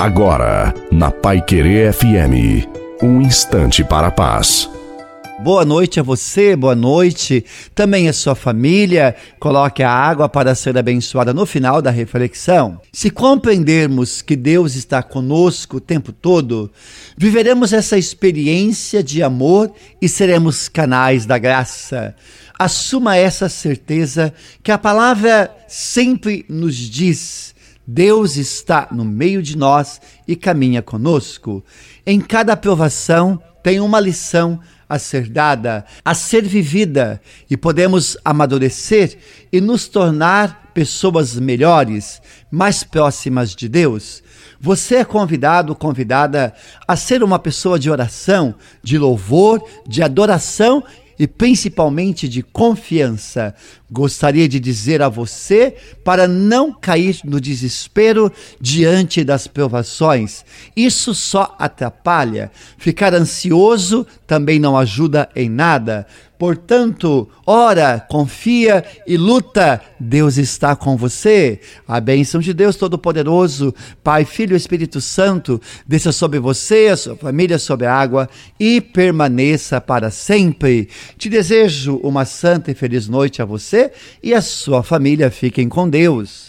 Agora, na Pai Querer FM, um instante para a paz. Boa noite a você, boa noite também a sua família. Coloque a água para ser abençoada no final da reflexão. Se compreendermos que Deus está conosco o tempo todo, viveremos essa experiência de amor e seremos canais da graça. Assuma essa certeza que a palavra sempre nos diz. Deus está no meio de nós e caminha conosco. Em cada aprovação tem uma lição a ser dada, a ser vivida, e podemos amadurecer e nos tornar pessoas melhores, mais próximas de Deus. Você é convidado, convidada a ser uma pessoa de oração, de louvor, de adoração e principalmente de confiança. Gostaria de dizer a você para não cair no desespero diante das provações. Isso só atrapalha. Ficar ansioso também não ajuda em nada. Portanto, ora, confia e luta. Deus está com você. A bênção de Deus Todo-Poderoso, Pai, Filho e Espírito Santo, desça sobre você, a sua família, sobre a água e permaneça para sempre. Te desejo uma santa e feliz noite a você e a sua família. Fiquem com Deus.